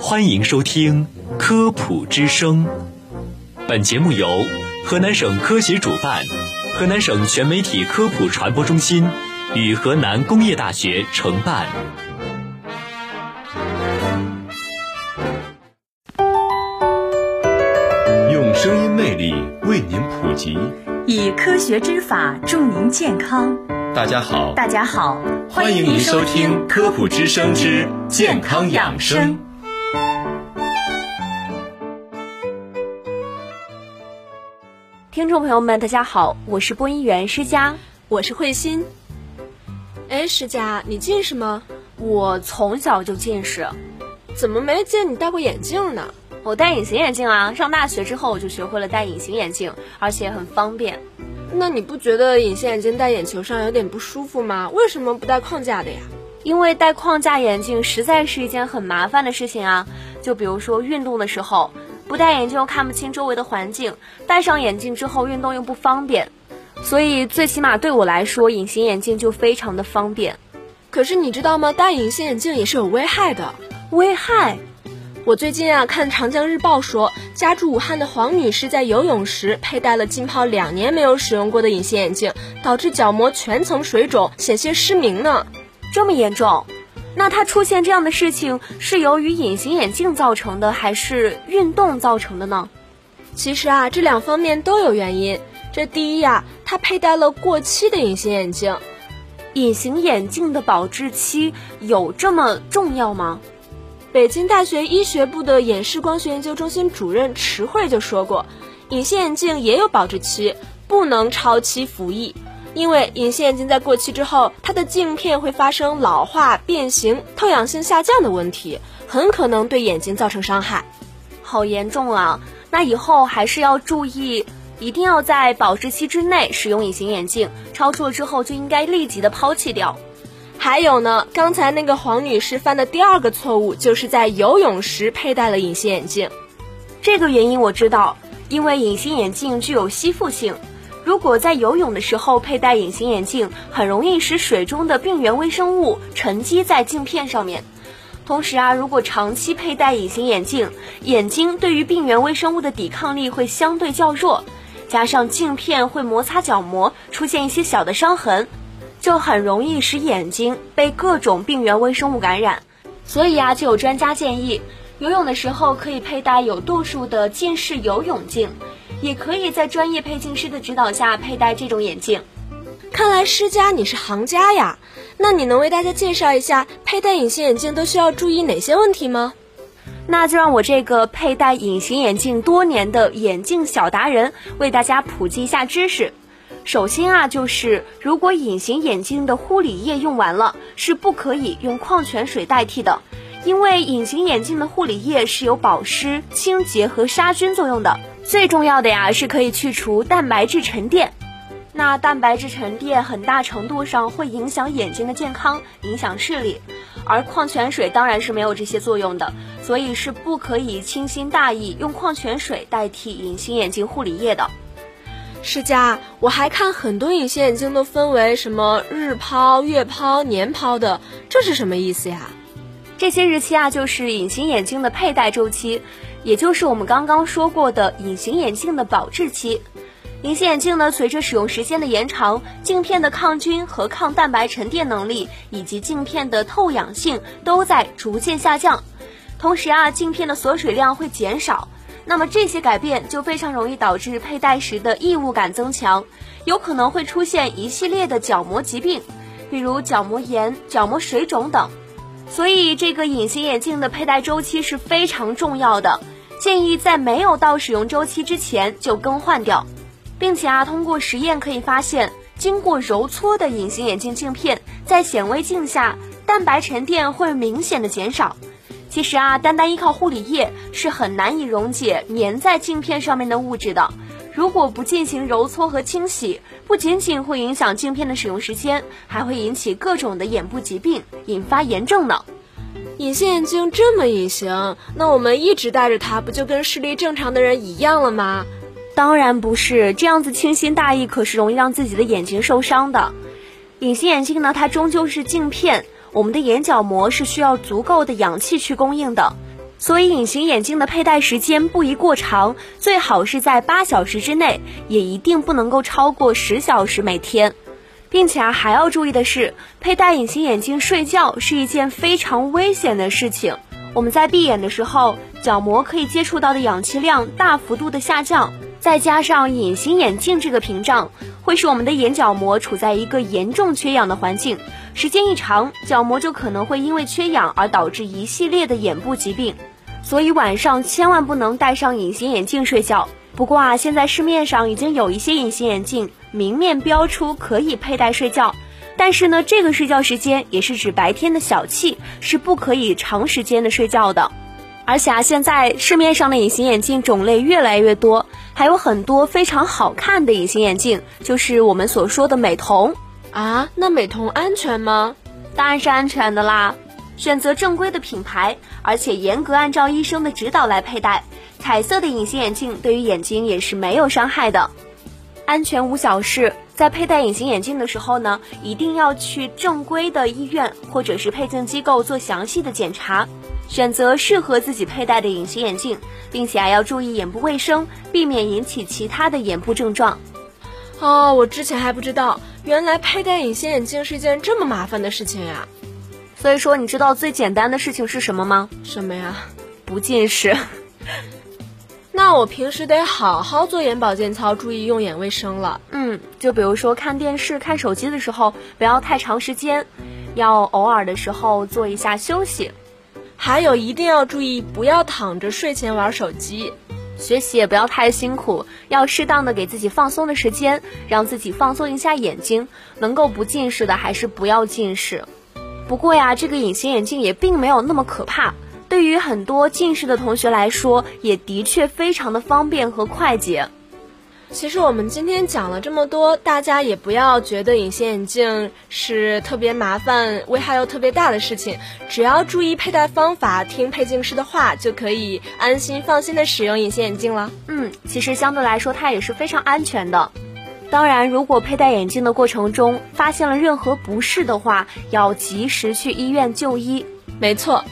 欢迎收听《科普之声》，本节目由河南省科协主办，河南省全媒体科普传播中心与河南工业大学承办。用声音魅力为您普及，以科学之法助您健康。大家好，大家好，欢迎您收听《科普之声之健康养生》。听众朋友们，大家好，我是播音员施佳，我是慧心。哎，施佳，你近视吗？我从小就近视，怎么没见你戴过眼镜呢？我戴隐形眼镜啊，上大学之后我就学会了戴隐形眼镜，而且很方便。那你不觉得隐形眼镜戴眼球上有点不舒服吗？为什么不戴框架的呀？因为戴框架眼镜实在是一件很麻烦的事情啊。就比如说运动的时候。不戴眼镜又看不清周围的环境，戴上眼镜之后运动又不方便，所以最起码对我来说，隐形眼镜就非常的方便。可是你知道吗？戴隐形眼镜也是有危害的。危害？我最近啊看《长江日报》说，家住武汉的黄女士在游泳时佩戴了浸泡两年没有使用过的隐形眼镜，导致角膜全层水肿，险些失明呢。这么严重？那她出现这样的事情是由于隐形眼镜造成的，还是运动造成的呢？其实啊，这两方面都有原因。这第一呀，她佩戴了过期的隐形眼镜。隐形眼镜的保质期有这么重要吗？北京大学医学部的眼视光学研究中心主任池慧就说过，隐形眼镜也有保质期，不能超期服役。因为隐形眼镜在过期之后，它的镜片会发生老化、变形、透氧性下降的问题，很可能对眼睛造成伤害。好严重啊！那以后还是要注意，一定要在保质期之内使用隐形眼镜，超出了之后就应该立即的抛弃掉。还有呢，刚才那个黄女士犯的第二个错误，就是在游泳时佩戴了隐形眼镜。这个原因我知道，因为隐形眼镜具有吸附性。如果在游泳的时候佩戴隐形眼镜，很容易使水中的病原微生物沉积在镜片上面。同时啊，如果长期佩戴隐形眼镜，眼睛对于病原微生物的抵抗力会相对较弱，加上镜片会摩擦角膜，出现一些小的伤痕，就很容易使眼睛被各种病原微生物感染。所以啊，就有专家建议，游泳的时候可以佩戴有度数的近视游泳镜。也可以在专业配镜师的指导下佩戴这种眼镜。看来施佳你是行家呀，那你能为大家介绍一下佩戴隐形眼镜都需要注意哪些问题吗？那就让我这个佩戴隐形眼镜多年的眼镜小达人为大家普及一下知识。首先啊，就是如果隐形眼镜的护理液用完了，是不可以用矿泉水代替的，因为隐形眼镜的护理液是有保湿、清洁和杀菌作用的。最重要的呀，是可以去除蛋白质沉淀。那蛋白质沉淀很大程度上会影响眼睛的健康，影响视力。而矿泉水当然是没有这些作用的，所以是不可以轻心大意用矿泉水代替隐形眼镜护理液的。世佳，我还看很多隐形眼镜都分为什么日抛、月抛、年抛的，这是什么意思呀？这些日期啊，就是隐形眼镜的佩戴周期。也就是我们刚刚说过的隐形眼镜的保质期。隐形眼镜呢，随着使用时间的延长，镜片的抗菌和抗蛋白沉淀能力以及镜片的透氧性都在逐渐下降。同时啊，镜片的锁水量会减少。那么这些改变就非常容易导致佩戴时的异物感增强，有可能会出现一系列的角膜疾病，比如角膜炎、角膜水肿等。所以，这个隐形眼镜的佩戴周期是非常重要的，建议在没有到使用周期之前就更换掉，并且啊，通过实验可以发现，经过揉搓的隐形眼镜镜片在显微镜下蛋白沉淀会明显的减少。其实啊，单单依靠护理液是很难以溶解粘在镜片上面的物质的。如果不进行揉搓和清洗，不仅仅会影响镜片的使用时间，还会引起各种的眼部疾病，引发炎症呢。隐形眼镜这么隐形，那我们一直戴着它，不就跟视力正常的人一样了吗？当然不是，这样子轻心大意可是容易让自己的眼睛受伤的。隐形眼镜呢，它终究是镜片。我们的眼角膜是需要足够的氧气去供应的，所以隐形眼镜的佩戴时间不宜过长，最好是在八小时之内，也一定不能够超过十小时每天。并且啊，还要注意的是，佩戴隐形眼镜睡觉是一件非常危险的事情。我们在闭眼的时候，角膜可以接触到的氧气量大幅度的下降，再加上隐形眼镜这个屏障，会使我们的眼角膜处在一个严重缺氧的环境。时间一长，角膜就可能会因为缺氧而导致一系列的眼部疾病。所以晚上千万不能戴上隐形眼镜睡觉。不过啊，现在市面上已经有一些隐形眼镜。明面标出可以佩戴睡觉，但是呢，这个睡觉时间也是指白天的小憩，是不可以长时间的睡觉的。而且啊，现在市面上的隐形眼镜种类越来越多，还有很多非常好看的隐形眼镜，就是我们所说的美瞳啊。那美瞳安全吗？当然是安全的啦。选择正规的品牌，而且严格按照医生的指导来佩戴。彩色的隐形眼镜对于眼睛也是没有伤害的。安全无小事，在佩戴隐形眼镜的时候呢，一定要去正规的医院或者是配镜机构做详细的检查，选择适合自己佩戴的隐形眼镜，并且还要注意眼部卫生，避免引起其他的眼部症状。哦，我之前还不知道，原来佩戴隐形眼镜是一件这么麻烦的事情呀。所以说，你知道最简单的事情是什么吗？什么呀？不近视。那我平时得好好做眼保健操，注意用眼卫生了。嗯，就比如说看电视、看手机的时候，不要太长时间，要偶尔的时候做一下休息。还有一定要注意，不要躺着睡前玩手机。学习也不要太辛苦，要适当的给自己放松的时间，让自己放松一下眼睛。能够不近视的，还是不要近视。不过呀，这个隐形眼镜也并没有那么可怕。对于很多近视的同学来说，也的确非常的方便和快捷。其实我们今天讲了这么多，大家也不要觉得隐形眼镜是特别麻烦、危害又特别大的事情。只要注意佩戴方法，听配镜师的话，就可以安心放心的使用隐形眼镜了。嗯，其实相对来说，它也是非常安全的。当然，如果佩戴眼镜的过程中发现了任何不适的话，要及时去医院就医。没错。